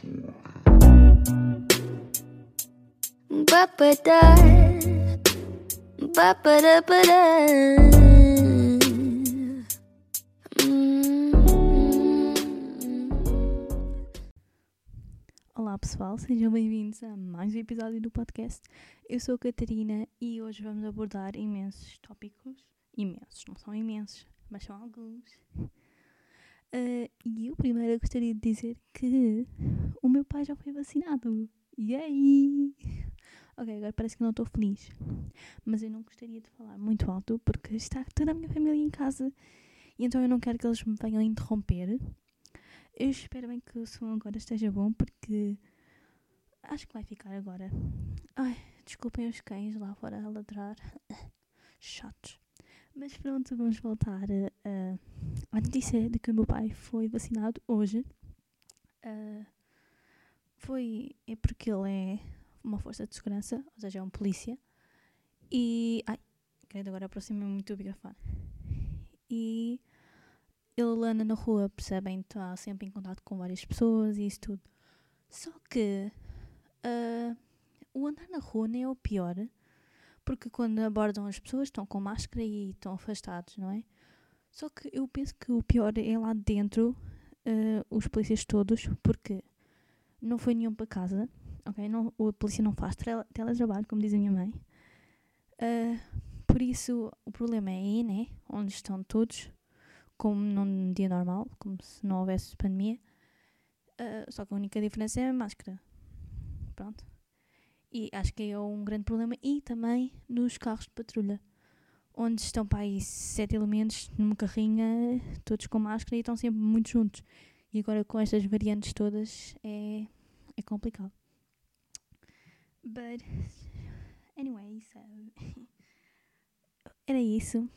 Hum. Olá pessoal, sejam bem-vindos a mais um episódio do podcast. Eu sou a Catarina e hoje vamos abordar imensos tópicos. Imensos, não são imensos, mas são alguns. Ah, e eu primeiro gostaria de dizer que o meu pai já foi vacinado. E aí? Ok, agora parece que não estou feliz. Mas eu não gostaria de falar muito alto porque está toda a minha família em casa e então eu não quero que eles me venham interromper. Eu espero bem que o som agora esteja bom porque acho que vai ficar agora. Ai, desculpem os cães lá fora a ladrar. Chatos. Mas pronto, vamos voltar a, a, notícia de que o meu pai foi vacinado hoje. Ah, foi é porque ele é uma força de segurança, ou seja, é um polícia. E. Ai, quero agora aproximar-me muito do microfone. E ele anda na rua, percebem? Está sempre em contato com várias pessoas e isso tudo. Só que ah, o andar na rua nem é o pior, porque quando abordam as pessoas estão com máscara e estão afastados, não é? Só que eu penso que o pior é lá dentro, ah, os polícias todos, porque não foi nenhum para casa, ok? Não, a polícia não faz tele- teletrabalho, como diz a minha mãe. Ah, por isso, o problema é aí, né? Onde estão todos, como num dia normal, como se não houvesse pandemia. Ah, só que a única diferença é a máscara. Pronto. E acho que é um grande problema. E também nos carros de patrulha, onde estão para aí sete elementos numa carrinha, todos com máscara e estão sempre muito juntos. E agora com estas variantes todas é, é complicado. But, anyway, so. Era isso.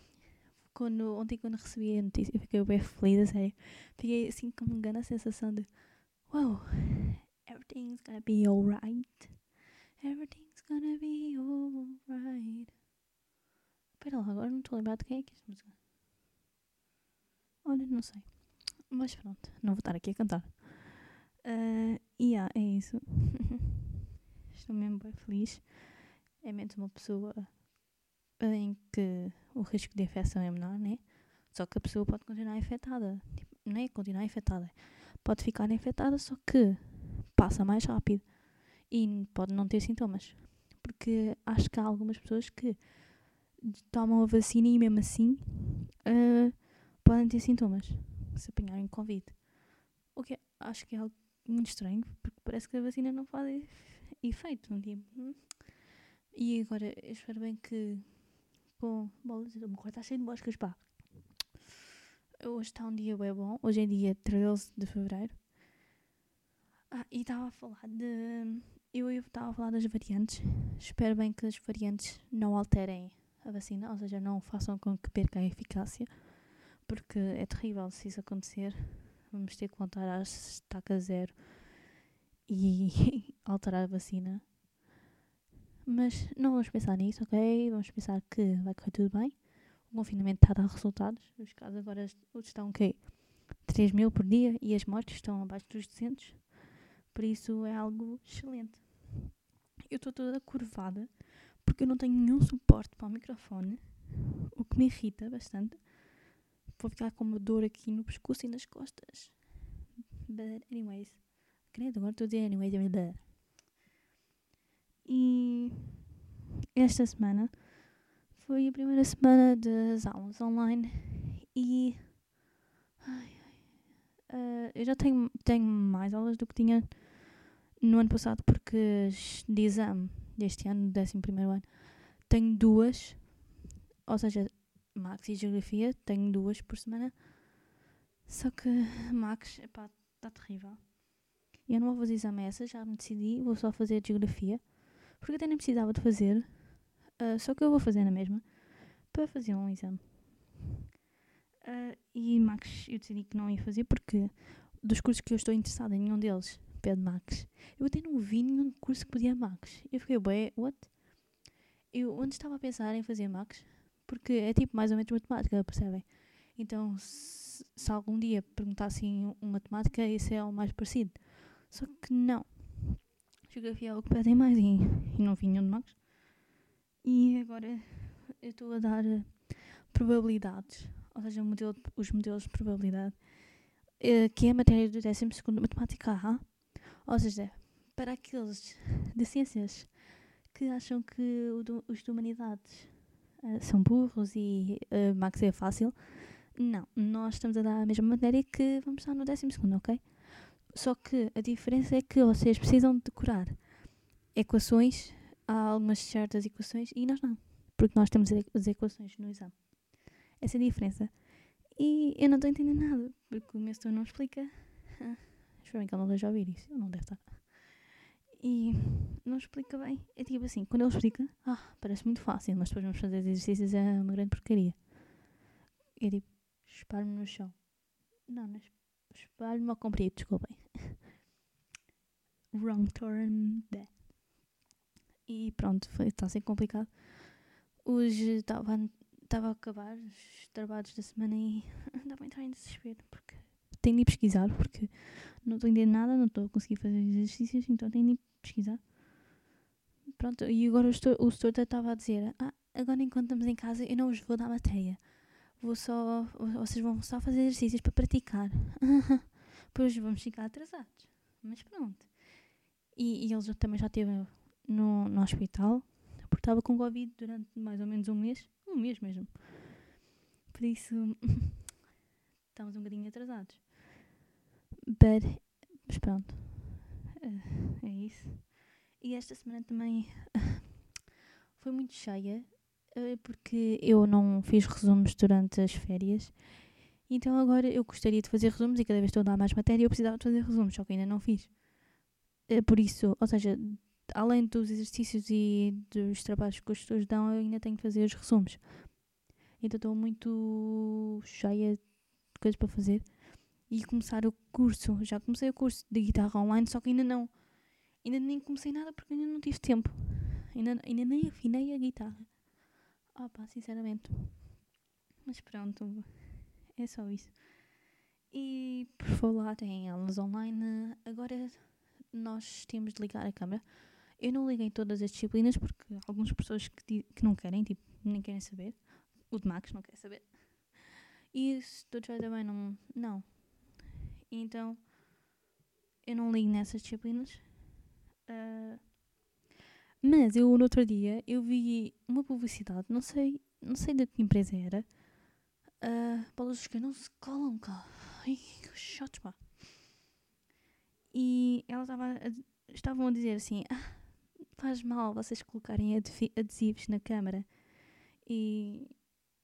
Quando, ontem, quando recebi a notícia, fiquei bem feliz, a sério. Fiquei assim com uma grande sensação de: Wow, everything's gonna be alright. Everything's gonna be alright. Espera lá, agora não estou a lembrar de quem é que é esta música. Olha, não sei. Mas pronto, não vou estar aqui a cantar. Ah, E yeah, é isso. Estou mesmo bem feliz. É menos uma pessoa em que o risco de infecção é menor, né? Só que a pessoa pode continuar infectada. Tipo, não é continuar infectada. Pode ficar infectada, só que passa mais rápido. E pode não ter sintomas. Porque acho que há algumas pessoas que tomam a vacina e mesmo assim ah, podem ter sintomas se apanharem Covid. O que é- acho que é algo muito estranho, porque parece que a vacina não faz ef- efeito. Não tipo. E agora, eu espero bem que com bolas, o meu quarto está cheio de moscas, pá. Hoje está um dia bem bom, hoje é dia 13 de Fevereiro. Ah, e estava a falar de. Eu estava a falar das variantes. Espero bem que as variantes não alterem a vacina, ou seja, não façam com que perca a eficácia, porque é terrível se isso acontecer. Vamos ter que voltar à estaca zero e alterar a vacina. Mas não vamos pensar nisso, ok? Vamos pensar que vai correr tudo bem. O confinamento está a dar resultados. Os casos agora est- estão o quê? 3 mil por dia e as mortes estão abaixo dos 200. Por isso é algo excelente. Eu estou toda curvada porque eu não tenho nenhum suporte para o microfone, o que me irrita bastante. Vou ficar com uma dor aqui no pescoço e nas costas. But anyways. Credo, agora estou a dizer anyways. é blá. E esta semana foi a primeira semana das aulas online e ai, ah, eu já tenho, tenho mais aulas do que tinha no ano passado porque de exame deste ano, 11 primeiro ano, tenho duas, ou seja, Max e Geografia, tenho duas por semana. Só que Max, epá, está terrível. Eu não vou fazer exame essa, já me decidi, vou só fazer Geografia. Porque até nem precisava de fazer, ah, só que eu vou fazer na mesma, para fazer um exame. Ah, e Max, eu decidi que não ia fazer porque dos cursos que eu estou interessada, nenhum deles pede Max. Eu até não vi nenhum curso que pedia Max. Eu fiquei, bué, what? Eu antes estava a pensar em fazer Max, porque é tipo mais ou menos matemática, percebem? Então, se, se algum dia perguntassem um matemática, esse é o mais parecido. Só que não. Geografia é o que pedem mais e, e não vinham de magos. E agora eu estou a dar eh, probabilidades, ou seja, modelo, os modelos de probabilidade, eh, que é a matéria do 12 Matemática A. Ou seja, para aqueles de ciências que acham que os de humanidades eh, são burros e uh, Max é fácil, não, nós estamos a dar a mesma matéria que vamos estar no 12, ok? Só que a diferença é que vocês precisam de decorar equações, há algumas certas equações e nós não, porque nós temos as equações no exame. Essa é a diferença. E eu não estou a entender nada, porque o meu setor não explica. Espero bem que ele não esteja ouvir isso, ele não deve estar. E não explica bem. É tipo assim, quando ele explica, ah, parece muito fácil, mas depois vamos fazer os exercícios, é uma grande porcaria. É tipo, espalho-me no chão. Não, mas espalho-me ao comprido, desculpem. Wrong turn there. E pronto, está a ser complicado. Hoje estava a acabar os trabalhos da semana e andava a entrar em desespero porque tenho de ir pesquisar porque não estou a entender nada, não estou a conseguir fazer os exercícios, então tenho de ir pesquisar. Pronto, e agora o setor, o estava a dizer, ah, agora enquanto estamos em casa eu não vos vou dar matéria. Vou só, vocês vão só fazer exercícios para praticar. Depois vamos ficar atrasados. Mas pronto. E, e ele também já esteve no, no hospital porque estava com Covid durante mais ou menos um mês. Um mês mesmo. Por isso, estamos um bocadinho atrasados. But, mas pronto. Eh, é isso. E esta semana também foi muito cheia eh, porque eu não fiz resumos durante as férias. Então agora eu gostaria de fazer resumos e cada vez estou a dar mais matéria eu precisava de fazer resumos, só que ainda não fiz. Eh, Por isso, ou seja, além dos exercícios e dos trabalhos que os tutores dão, eu ainda tenho que fazer os resumos. Então estou muito cheia de coisas para fazer. E começar o curso. Já comecei o curso de guitarra online, só que ainda não. Ainda nem comecei nada porque ainda não tive tempo. Ainda, ainda nem afinei a guitarra. Ah pá, sinceramente. Mas pronto, é só isso. E por falar em aulas online, agora nós temos de ligar a câmera. Eu não liguei todas as disciplinas porque algumas pessoas que, que não querem, tipo, nem querem saber. O de Max não quer saber. E se tu já também não. Não. Então, eu não ligo nessas disciplinas. Ah, mas eu no outro dia eu vi uma publicidade, não sei, não sei de que empresa era. Uh, bolas que não se colam, cá. Ai, que chato, pá. E ela estava a- estavam a dizer assim: ah, faz mal vocês colocarem adesivos na câmara e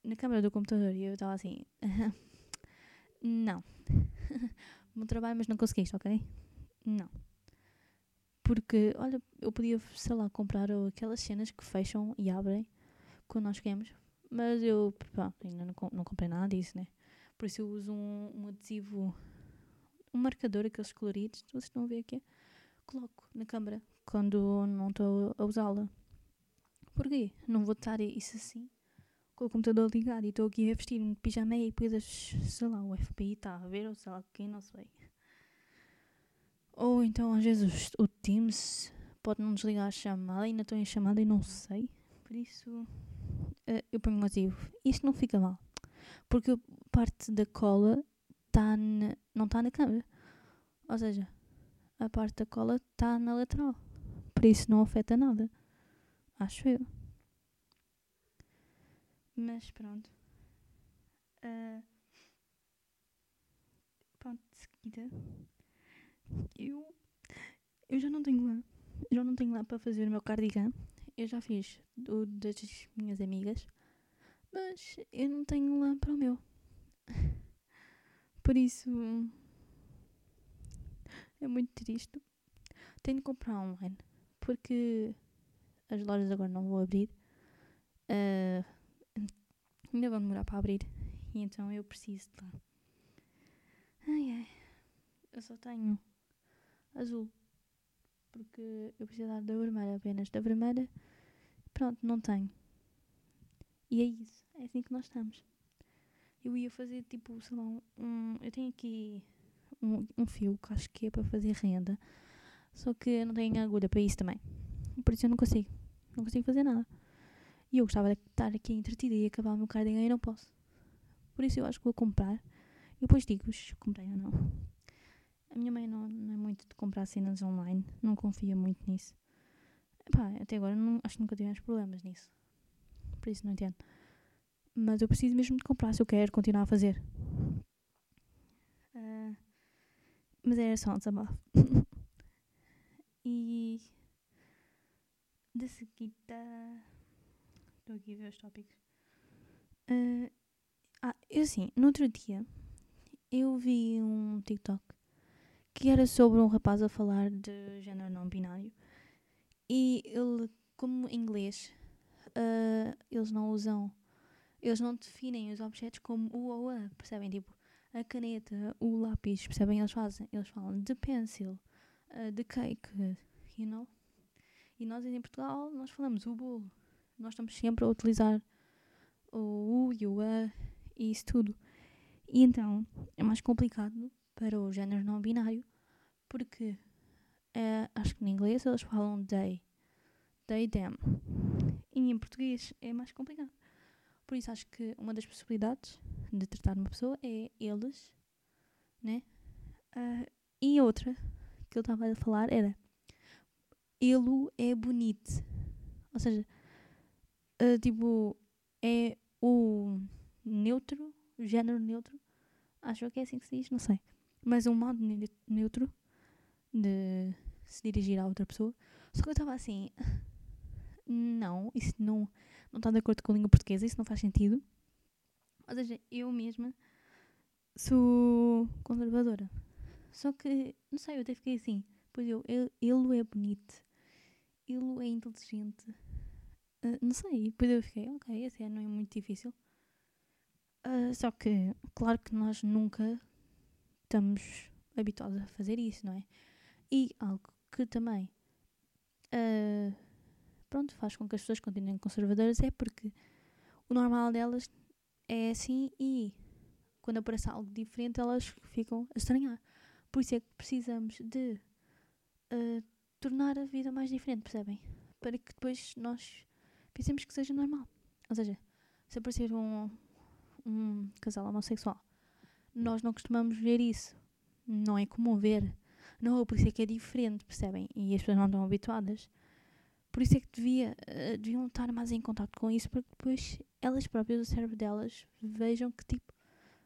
na câmara do computador. E eu estava assim: "Ah, não. Bom trabalho, mas não conseguiste, ok? Não. Porque, olha, eu podia, sei lá, comprar aquelas cenas que fecham e abrem quando nós queremos, mas eu, pá, ainda não, não comprei nada disso, né? Por isso eu uso um, um adesivo, um marcador, aqueles coloridos, vocês estão a ver aqui? Coloco na câmara quando não estou a usá-la. Porquê? Não vou estar isso assim, com o computador ligado e estou aqui a vestir um pijama e depois, sei lá, o FBI está a ver, ou sei lá, quem não sei. Ou então, às vezes, o Teams pode não desligar a chamada, ainda estou em chamada e não sei. Por isso, eh, eu ponho adesivo. Isto não fica mal. Porque parte da cola tá na- não está na câmera. Ou seja, a parte da cola está na lateral. Por isso não afeta nada. Acho eu. Mas pronto. Ah, pronto, de seguida. Eu, eu já não tenho lã. Já não tenho lã para fazer o meu cardigan. Eu já fiz o das minhas amigas. Mas eu não tenho lã para o meu. Por isso. É muito triste. Tenho de comprar online. Porque as lojas agora não vão abrir. Ah, ainda vão demorar para abrir. E então eu preciso de lá. Ai ai. Eu só tenho azul. Porque eu preciso dar da vermelha apenas. Da vermelha, pronto, não tenho. E é isso. É assim que nós estamos. Eu ia fazer tipo, sei lá, um. Eu tenho aqui um, um fio que acho que é para fazer renda. Só que eu não tenho agulha para isso também. Por isso eu não consigo. Não consigo fazer nada. E eu gostava de estar aqui entretida e acabar o meu cardigan e não posso. Por isso eu acho que vou comprar. E depois digo-vos comprei ou não. A minha mãe não, não é muito de comprar cenas online. Não confia muito nisso. Epá, até agora não, acho que nunca tivemos problemas nisso. Por isso não entendo. Mas eu preciso mesmo de comprar se eu quero continuar a fazer. Ah, mas era só um desabafo. e de seguida. Estou aqui a ver os tópicos. Ah, ah, eu assim, no outro dia eu vi um TikTok que era sobre um rapaz a falar de género não binário e ele, como em inglês, ah, eles não usam, eles não definem os objetos como o ou a, percebem? Tipo, a caneta, o lápis, percebem? Eles fazem, eles falam de pencil, uh, de cake, you know? E nós em Portugal, nós falamos o bolo. Nós estamos sempre a utilizar o u e o a e isso tudo. E então, é mais complicado para o género não binário, porque uh, acho que em inglês eles falam they, they, them. E em português é mais complicado. Por isso acho que uma das possibilidades de tratar uma pessoa é eles, né? Uh, e outra que eu estava a falar era ele é bonito. Ou seja, uh, tipo, é o neutro, o género neutro. Acho que é assim que se diz, não sei. Mas um modo ne neutro de se dirigir a outra pessoa. Só que eu estava assim, não, isso não não está de acordo com a língua portuguesa, isso não faz sentido. Ou seja, eu mesma sou conservadora. Só que, não sei, eu até fiquei assim. Pois eu, ele, ele é bonito, ele é inteligente. Uh, não sei, depois eu fiquei, ok, esse não é muito difícil. Uh, só que, claro que nós nunca estamos habituados a fazer isso, não é? E algo que também uh, pronto, faz com que as pessoas continuem conservadoras é porque o normal delas é assim e quando aparece algo diferente elas ficam a estranhar. Por isso é que precisamos de tornar a vida mais diferente, percebem? Para que depois nós pensemos que seja normal. Ou seja, se aparecer um, um casal homossexual, nós não costumamos ver isso. Não é comum ver. Não, por isso é que é diferente, percebem? E as pessoas não estão habituadas. Por isso é que devia, uh, deviam estar mais em contato com isso, para depois elas próprias, o cérebro delas, vejam que tipo,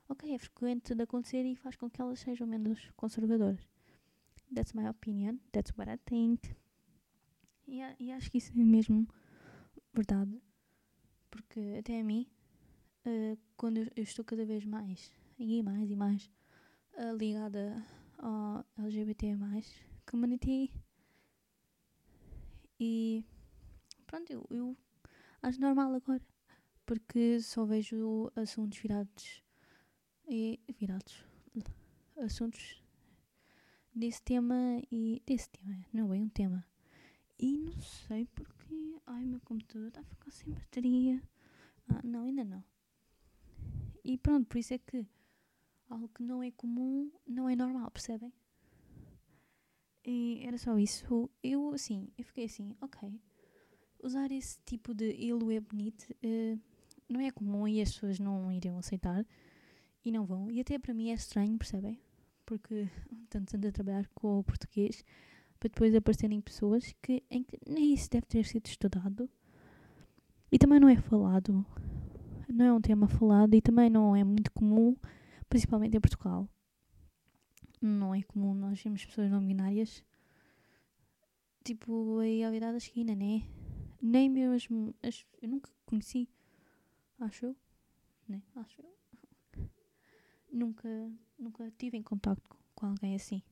ok, é frequente de acontecer e faz com que elas sejam menos conservadoras. That's my opinion, that's what I think. E, e acho que isso é mesmo verdade, porque até a mim, uh, quando eu, eu, estou cada vez mais, e mais e mais, uh, ligada ao LGBT+, community, e pronto, eu, eu acho normal agora. Porque só vejo assuntos virados. E, virados. Assuntos desse tema e. Desse tema, não é um tema. E não sei porque. Ai, meu computador está a ficar sem bateria. Ah, não, ainda não. E pronto, por isso é que algo que não é comum não é normal, percebem? E era só isso. Eu, assim, eu fiquei assim, ok. Usar esse tipo de ele é bonito uh, não é comum e as pessoas não iriam aceitar. E não vão. E até para mim é estranho, percebem? Porque tanto ando a trabalhar com o português para depois aparecerem pessoas que, em que nem isso deve ter sido estudado. E também não é falado. Não é um tema falado e também não é muito comum, principalmente em Portugal não é comum nós vermos pessoas não binárias tipo aí ao virar da esquina, né? Nem mesmo. As, eu nunca conheci, acho eu, né? Acho eu. Nunca, nunca tive em contacto com, com alguém assim.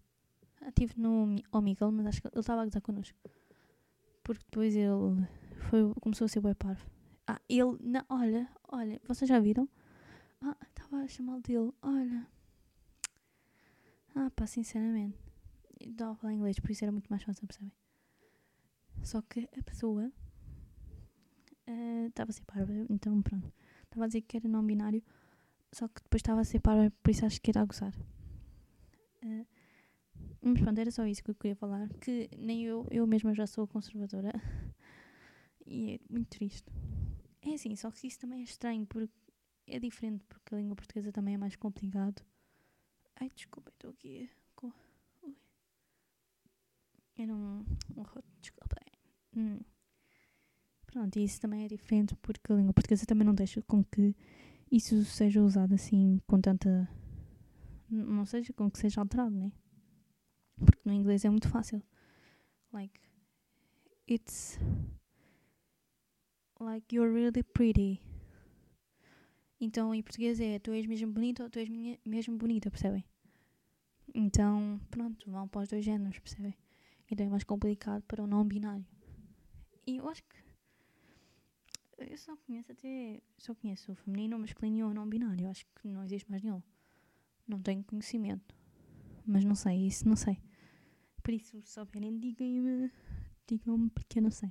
Ah, tive no Omegle, mas acho que ele estava a gozar connosco. Porque depois ele foi, começou a ser web parvo. Ah, ele. Não, olha, olha, vocês já viram? Ah, estava a chamar dele. Olha, ah, pá, sinceramente. Estava a falar inglês, por isso era muito mais fácil, percebem? Só que a pessoa estava uh, a ser parva, então pronto. Estava a dizer que era não binário, só que depois estava a ser parva, por isso acho que era a gozar. Uh, mas pronto, era só isso que eu queria falar. Que nem eu, eu mesma já sou conservadora. e é muito triste. É assim, só que isso também é estranho, porque é diferente, porque a língua portuguesa também é mais complicado. Ai, desculpa, estou aqui com. Ui. Era um. um desculpa. Hum. Pronto, e isso também é diferente, porque a língua portuguesa também não deixa com que isso seja usado assim com tanta. Não seja com que seja alterado, né? Porque no inglês é muito fácil. Like, it's like you're really pretty. Então em português é tu és mesmo bonita ou tu és minha, mesmo bonita, percebem? Então, pronto, vão para os dois géneros, percebem? Então é mais complicado para o não binário. E eu acho que eu só conheço até. Só conheço o feminino, o masculino e o não binário. Eu acho que não existe mais nenhum. Não tenho conhecimento. Mas não sei, isso não sei. Por isso, se souberem, digam-me. Digam-me porque eu não sei.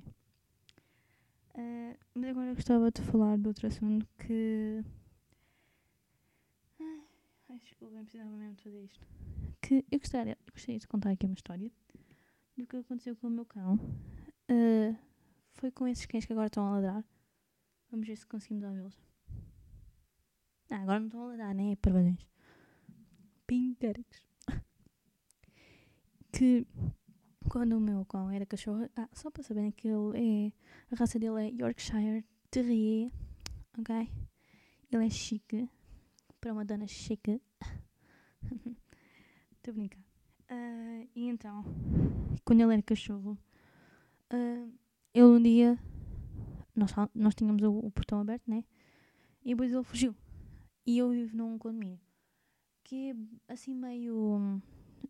Uh, mas agora eu gostava de falar de outro assunto que. Ai, desculpa, eu precisava mesmo de fazer isto. Que eu gostaria, eu gostaria de contar aqui uma história do que aconteceu com o meu cão. Uh, foi com esses cães que agora estão a ladrar. Vamos ver se conseguimos ouvi-los. Ah, agora não estão a ladrar, nem é parvalhões. Pintéricos. Que quando o meu cão era cachorro. Ah, só para saberem que ele é. A raça dele é Yorkshire Terrier. Ok? Ele é chique. Para uma dona chique. Estou a brincar. Uh, e então, quando ele era cachorro, uh, ele um dia. Nós, nós tínhamos o, o, portão aberto, né? E depois ele fugiu. E eu vivo num condomínio que é assim meio.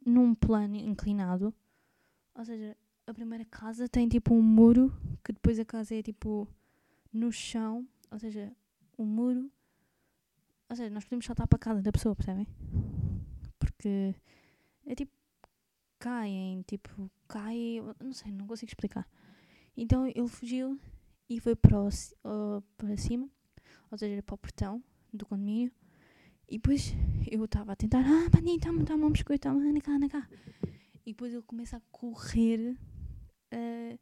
Num plano inclinado. Ou seja, a primeira casa tem tipo um muro, que depois a casa é tipo no chão, ou seja, o um muro. Ou seja, nós podemos saltar para a casa da pessoa, percebem? Porque é tipo. caem, tipo, cai. não sei, não consigo explicar. Então ele fugiu e foi para, o, para cima, ou seja, para o portão do condomínio. E depois eu estava a tentar, ah, Bandinho, toma, toma um biscoito, toma, anda cá, anda cá. E depois ele começa a correr, uh,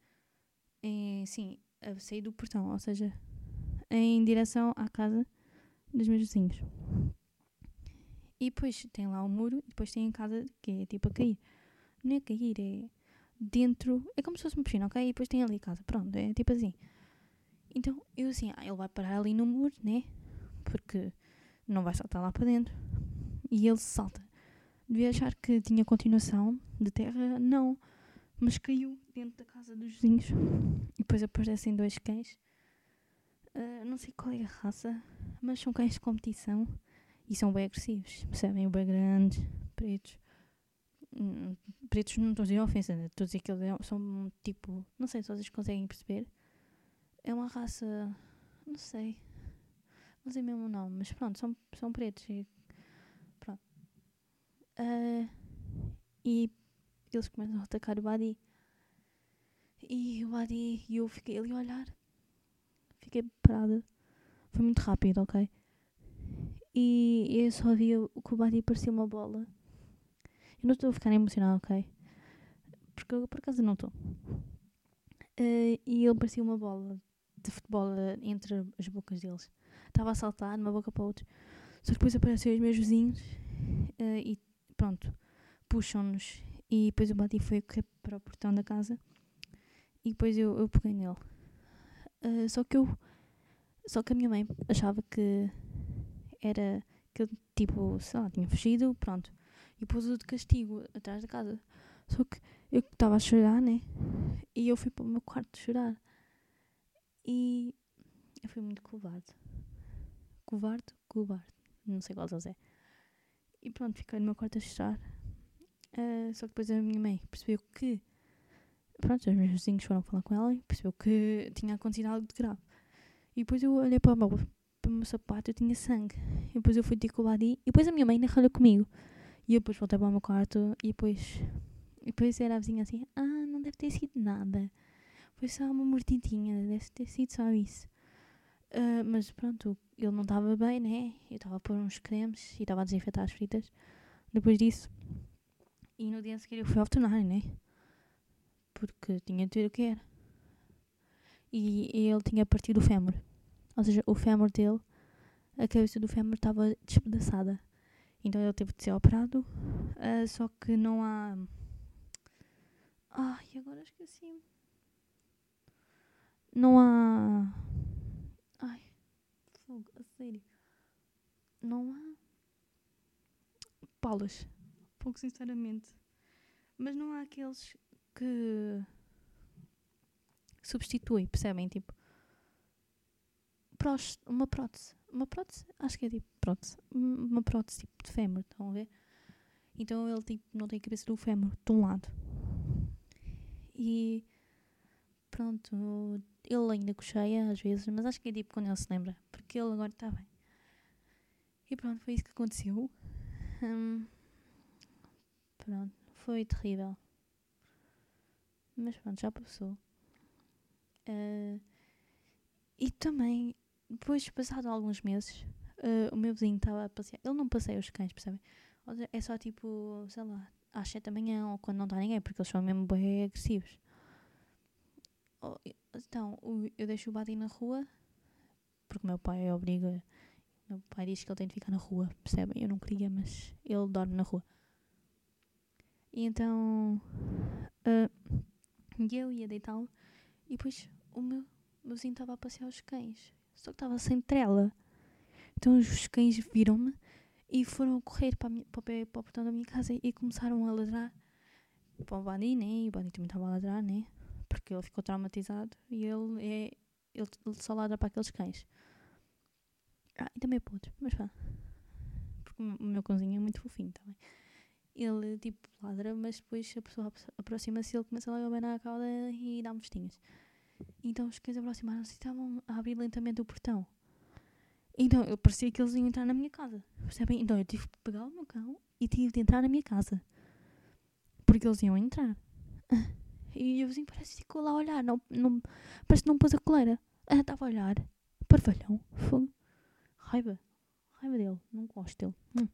em, sim, a sair do portão, ou seja, em direção à casa dos meus vizinhos. E depois tem lá o muro, e depois tem a casa que é tipo a cair. Não é cair, é dentro. É como se fosse uma piscina, ok? E depois tem ali a casa. Pronto, é tipo assim. Então eu assim, ah, ele vai parar ali no muro, né? Porque não vai saltar lá para dentro. E ele salta devia achar que tinha continuação de terra, não. Mas caiu dentro da casa dos vizinhos. E depois aparecem dois cães. Uh, não sei qual é a raça, mas são cães de competição e são bem agressivos. Percebem? Bem grandes, pretos. Hum, pretos não estou a dizer ofensa, né? estou a dizer que eles é são tipo. Não sei se vocês conseguem perceber. É uma raça. Não sei. Não sei mesmo o nome, mas pronto, são, são pretos. E Uh, e eles começam a atacar o Badi. E o Badi, e eu fiquei ali a olhar. Fiquei parada. Foi muito rápido, ok? E eu só vi o que o Badi parecia uma bola. Eu não estou a ficar emocionada, ok? Porque eu por acaso não estou. Uh, e ele parecia uma bola de futebol entre as bocas deles. Estava a saltar de uma boca para a outra. Só depois apareceram os meus vizinhos uh, e pronto, puxam-nos e depois o Bati foi para o portão da casa e depois eu, eu peguei nele. Uh, só que eu. Só que a minha mãe achava que era. que eu, tipo, sei lá, tinha fugido, pronto. E pôs-o de castigo atrás da casa. Só que eu estava a chorar, né? E eu fui para o meu quarto chorar. E eu fui muito covarde. Covarde? Covarde. Não sei qual deles é. E pronto, fiquei no meu quarto a chorar. Uh, só que depois a minha mãe percebeu que. Pronto, os meus vizinhos foram falar com ela e percebeu que tinha acontecido algo de grave. E depois eu olhei para o meu, para o meu sapato e tinha sangue. E depois eu fui ter com o Badi. E depois a minha mãe ainda ralhou comigo. E eu depois voltei para o meu quarto e depois. E depois era a vizinha assim: Ah, não deve ter sido nada. Foi só uma mordidinha, deve ter sido só isso. Uh, mas pronto, ele não estava bem, né? Eu estava a pôr uns cremes e estava a desinfetar as fritas. Depois disso, E no dia a seguir eu fui ao veterinário, né? Porque tinha de ver o que era. E ele tinha partido o fémur. Ou seja, o fémur dele, a cabeça do fémur estava despedaçada. Então ele teve de ser operado. ah, só que não há. Ai, agora esqueci-me. Não há. Fogo, a sério. Não há. Palas. Pouco sinceramente. Mas não há aqueles que substituem, percebem? Tipo, uma prótese. Uma prótese, acho que é tipo prótese. Um- Uma prótese tipo de fémur, estão a ver? Então ele tipo, não tem a cabeça do fémur de um lado. E pronto, ele ainda cocheia às vezes, mas acho que é tipo quando ele se lembra, porque ele agora está bem. E pronto, foi isso que aconteceu. Hum, pronto, foi terrível. Mas pronto, já passou. Ah, e também, depois, passado alguns meses, ah, o meu vizinho estava a passear. Ele não passeia os cães, percebem? É só tipo, sei lá, às 7 da manhã ou quando não está ninguém, porque eles são mesmo bem agressivos. Oh, Então, eu deixo o Buddy na rua, porque o meu pai obriga. O meu pai diz que ele tem de ficar na rua, percebem? Eu não queria, mas ele dorme na rua. E então, ah, eu ia deitá-lo e depois o meu, vizinho estava a passear os cães, só que estava sem trela. Então os cães viram-me e foram correr para, para, para o portão da minha casa e começaram a ladrar para o Buddy, né? E o Buddy também estava a ladrar, né? Porque ele ficou traumatizado e ele é. Ele, ele só ladra para aqueles cães. Ah, e também para outros, mas pá. Porque o meu- cãozinho é muito fofinho também. Ele tipo ladra, mas depois a pessoa apro- aproxima-se ele começa logo a abanar a cauda e dá mostinhas. Então os cães aproximaram-se e estavam a abrir lentamente o portão. Então eu parecia que eles iam entrar na minha casa. Percebem? Então eu tive que pegar o meu cão e tive de entrar na minha casa. Porque eles iam entrar. E o vizinho parece que ficou lá a olhar. Não, não, parece que não pôs a coleira. Ah, Estava a olhar. Parvalhão. Fogo. Raiva. Raiva dele. Não gosto dele. Hum.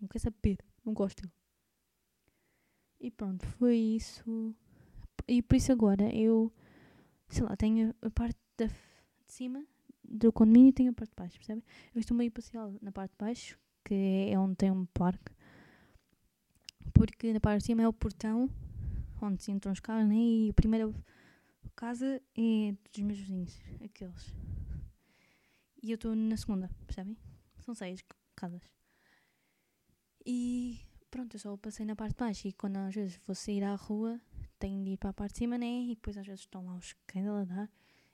Não quer saber. Não gosto dele. E pronto, foi isso. E por isso agora eu, sei lá, tenho a parte da, de cima do condomínio e tenho a parte de baixo, percebe? Eu estou meio parcial na parte de baixo, que é onde tem um parque. Porque na parte de cima é o portão, onde se entram os carros, né? E a primeira casa é dos meus vizinhos, aqueles. E eu estou na segunda, percebem? São seis casas. E pronto, eu só passei na parte de baixo. E quando às vezes vou sair à rua, tenho de ir para a parte de cima, né? E depois às vezes estão lá os cães a ladrar.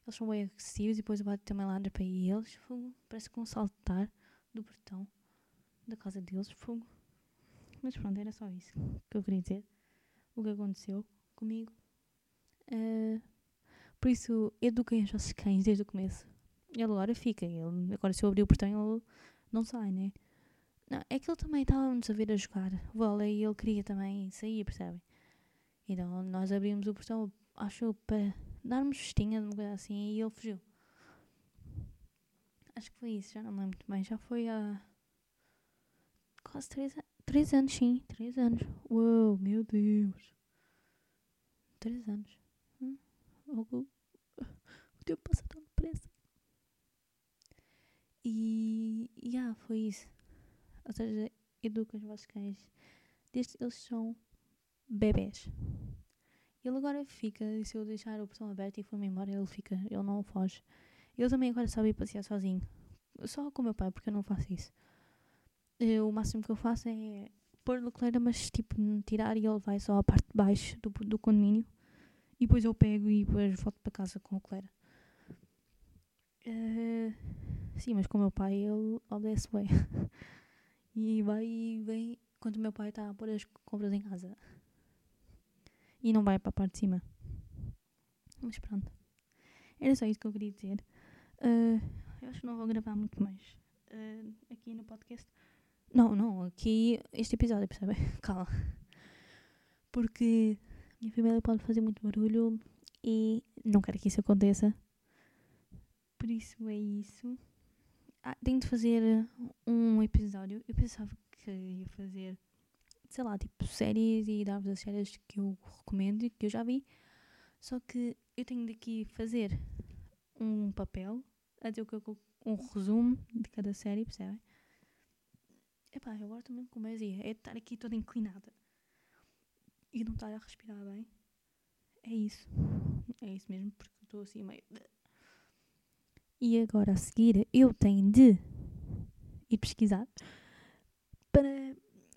Eles são bem agressivos e depois o bate também ladra para. Eles fogo, parece que vão saltar do portão da casa deles. Fogo. Mas pronto, era só isso que eu queria dizer. O que aconteceu comigo. Ah, por isso, eduquem os vossos cães desde o começo. Ele agora fica. Ele, agora, se eu abrir o portão, ele não sai, né? Não, é que ele também estávamos a ver a jogar vôlei e ele queria também sair, percebem? Então nós abrimos o portão, acho, para darmos festinha, uma coisa assim, e ele fugiu. Acho que foi isso, já não lembro muito bem. Já foi há quase três, an- três anos, sim, três anos. Uou, meu Deus. Três anos. Hum, O tempo passa tão depressa. E, e yeah, foi isso. Ou seja, educa os vossos cães desde eles são bebés. Ele agora fica, se eu deixar o portão aberto e for-me embora, ele fica, ele não foge. Ele também agora sabe ir passear sozinho. Só com o meu pai, porque eu não faço isso. Eu, o máximo que eu faço é pôr na coleira, mas tipo, tirar e ele vai só à parte de baixo do, do condomínio. E depois eu pego e depois volto para casa com a coleira. Eh, sim, mas com o meu pai ele obedece bem. E vai e vem quando o meu pai está a pôr as compras em casa. E não vai para a parte de cima. Mas pronto. Era só isso que eu queria dizer. Ah, eu acho que não vou gravar muito mais ah, aqui no podcast. Não, não, aqui este episódio, percebem? Calma. Porque minha família pode fazer muito barulho e não quero que isso aconteça. Por isso é isso. Ah, tenho de fazer um episódio. Eu pensava que ia fazer sei lá, tipo séries e dar-vos as séries que eu recomendo e que eu já vi. Só que eu tenho de aqui fazer um papel a dizer um resumo de cada série, percebem? Epá, eu agora também com azia. É estar aqui toda inclinada e não estar a respirar bem. É isso. É isso mesmo, porque estou assim meio. E agora a seguir eu tenho de ir pesquisar para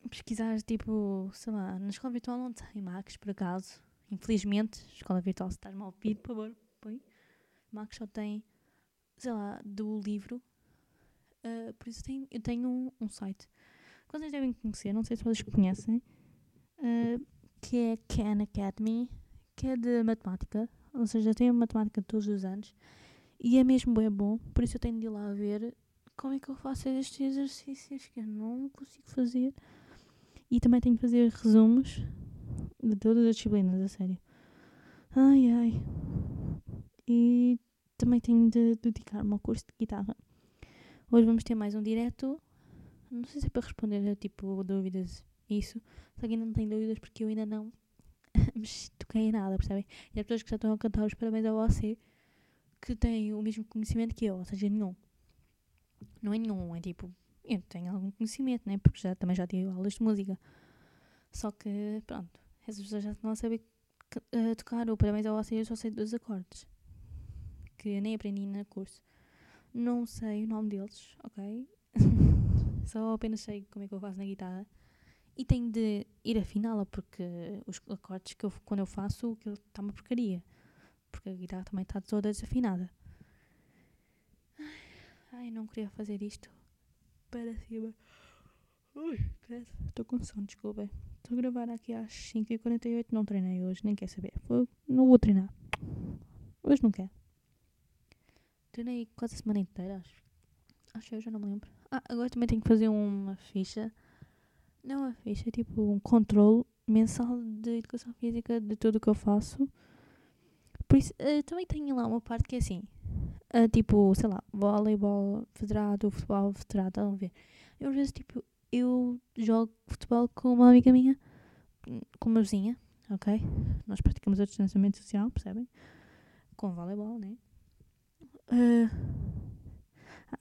pesquisar, tipo, sei lá, na escola virtual não tem Max, por acaso. Infelizmente, escola virtual, se estás mal pedido, por favor, põe. Max só tem, sei lá, do livro. Uh, por isso tenho, eu tenho um, um site que vocês devem conhecer, não sei se vocês conhecem, uh, que é Khan Academy, que é de matemática, ou seja, tem matemática todos os anos e é mesmo bem bom, por isso eu tenho de ir lá ver como é que eu faço estes exercícios que eu não consigo fazer. E também tenho que fazer resumos de todas as disciplinas, a sério. Ai ai. E também tenho de dedicar-me ao curso de guitarra. Hoje vamos ter mais um direto. Não sei se é para responder a tipo dúvidas isso. Que ainda não tenho dúvidas porque eu ainda não me toquei em nada, percebem? E as pessoas que já estão a cantar os parabéns ao você que têm o mesmo conhecimento que eu, ou seja, nenhum. Não é nenhum, é tipo, eu tenho algum conhecimento, né? Porque já, também já tive aulas de música. Só que, pronto, essas pessoas já estão a saber uh, tocar o parabéns ao você, eu só sei dos acordes. Que nem aprendi no curso. Não sei o nome deles, ok? só apenas sei como é que eu faço na guitarra. E tenho de ir afiná-la, porque os acordes que eu, quando eu faço, que está uma porcaria. Porque a guitarra também está toda desafinada. Ai, não queria fazer isto. Para cima. Ui, estou com sono, desculpa. Estou a gravar aqui às 5h48. Não treinei hoje, nem quer saber. Não vou treinar. Hoje não quero. Treinei quase a semana inteira, acho. Acho eu já não me lembro. Ah, agora também tenho que fazer uma ficha não a ficha, é tipo um controle mensal de educação física de tudo o que eu faço. Por isso, uh, também tenho lá uma parte que é assim, uh, tipo, sei lá, voleibol federado, futebol federado, a ver? Eu às vezes, tipo, eu jogo futebol com uma amiga minha, com uma vizinha, ok? Nós praticamos o distanciamento social, percebem? Com voleibol, né? Uh,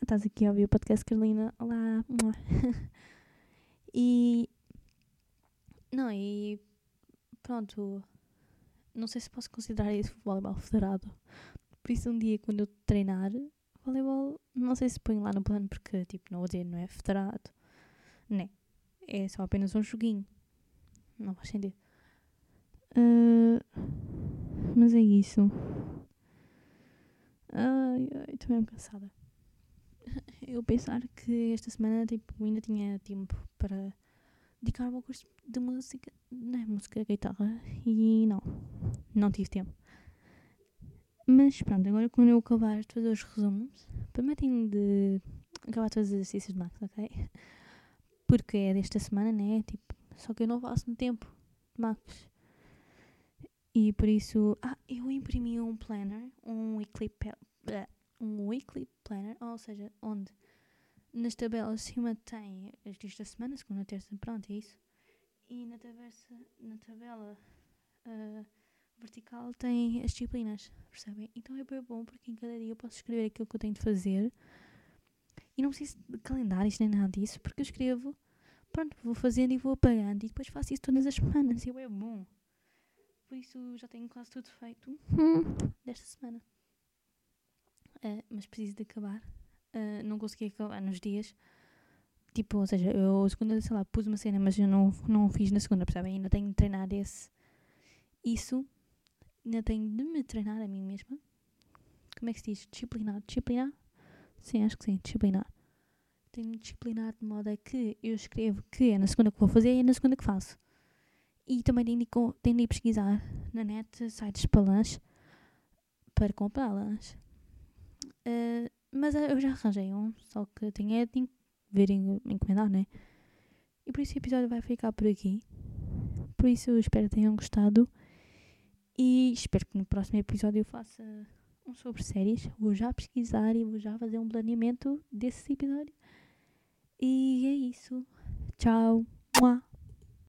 estás aqui a ouvir o podcast Carolina. Olá. E. Não, e. Pronto. Não sei se posso considerar isso voleibol federado. Por isso, um dia, quando eu treinar voleibol, não sei se ponho lá no plano, porque, tipo, não dizer, não é federado. Né? É só apenas um joguinho. Não faz sentido. Uh, mas é isso. Ai, ai, estou mesmo cansada eu pensar que esta semana tipo, ainda tinha tempo para dedicar ao curso de música, não é música, guitarra, e não, não tive tempo. Mas pronto, agora quando eu acabar de fazer os resumos, permitem de acabar fazer os exercícios de Max, ok? Porque é desta semana, né? Tipo, só que eu não faço no tempo de Max. E por isso, ah, eu imprimi um planner, um weekly, um weekly planner, ou seja, onde nas tabelas cima tem as dias da semana, segunda, terça, pronto, é isso. E na, taversa, na tabela uh, vertical tem as disciplinas, percebem? Então é bem bom porque em cada dia eu posso escrever aquilo que eu tenho de fazer e não preciso de calendários nem nada disso, porque eu escrevo, pronto, vou fazendo e vou apagando e depois faço isso todas as semanas e é bom. Por isso já tenho quase tudo feito hum, desta semana. Uh, mas preciso de acabar. Uh, não consegui acabar nos dias. Tipo, ou seja, eu segunda, sei lá, pus uma cena, mas eu não, não fiz na segunda, percebem? Ainda tenho de treinar esse. Isso. Ainda tenho de me treinar a mim mesma. Como é que se diz? Disciplinar. Disciplinar? Sim, acho que sim. Disciplinar. Tenho de disciplinar de modo a que eu escrevo que é na segunda que vou fazer e é na segunda que faço. E também tenho de, tenho de ir pesquisar na net sites para lanche para comprar lanche. Uh, mas eu já arranjei um, só que tinha de ver encomendar, né? E por isso o episódio vai ficar por aqui. Por isso eu espero que tenham gostado. E espero que no próximo episódio eu faça um sobre séries. Vou já pesquisar e vou já fazer um planeamento desse episódio. E é isso. Tchau. Mua.